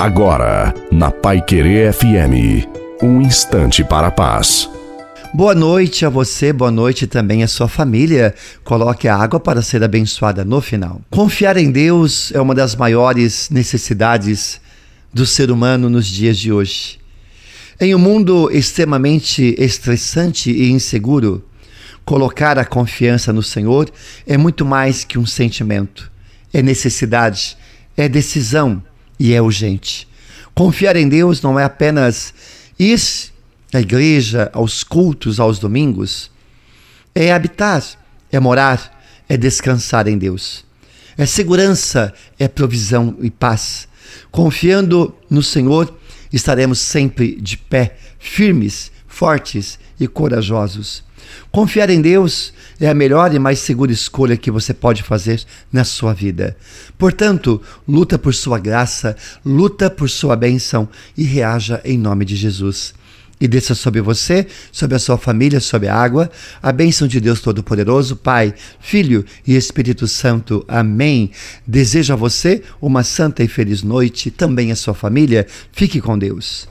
Agora, na Pai Querer FM, um instante para a paz. Boa noite a você, boa noite também à sua família. Coloque a água para ser abençoada no final. Confiar em Deus é uma das maiores necessidades do ser humano nos dias de hoje. Em um mundo extremamente estressante e inseguro, colocar a confiança no Senhor é muito mais que um sentimento, é necessidade, é decisão e é urgente. Confiar em Deus não é apenas ir à igreja, aos cultos, aos domingos. É habitar, é morar, é descansar em Deus. É segurança, é provisão e paz. Confiando no Senhor, estaremos sempre de pé, firmes, fortes e corajosos. Confiar em Deus é a melhor e mais segura escolha que você pode fazer na sua vida. Portanto, luta por sua graça, luta por sua bênção e reaja em nome de Jesus. E desça sobre você, sobre a sua família, sobre a água, a bênção de Deus Todo-Poderoso, Pai, Filho e Espírito Santo. Amém. Desejo a você uma santa e feliz noite, também a sua família. Fique com Deus.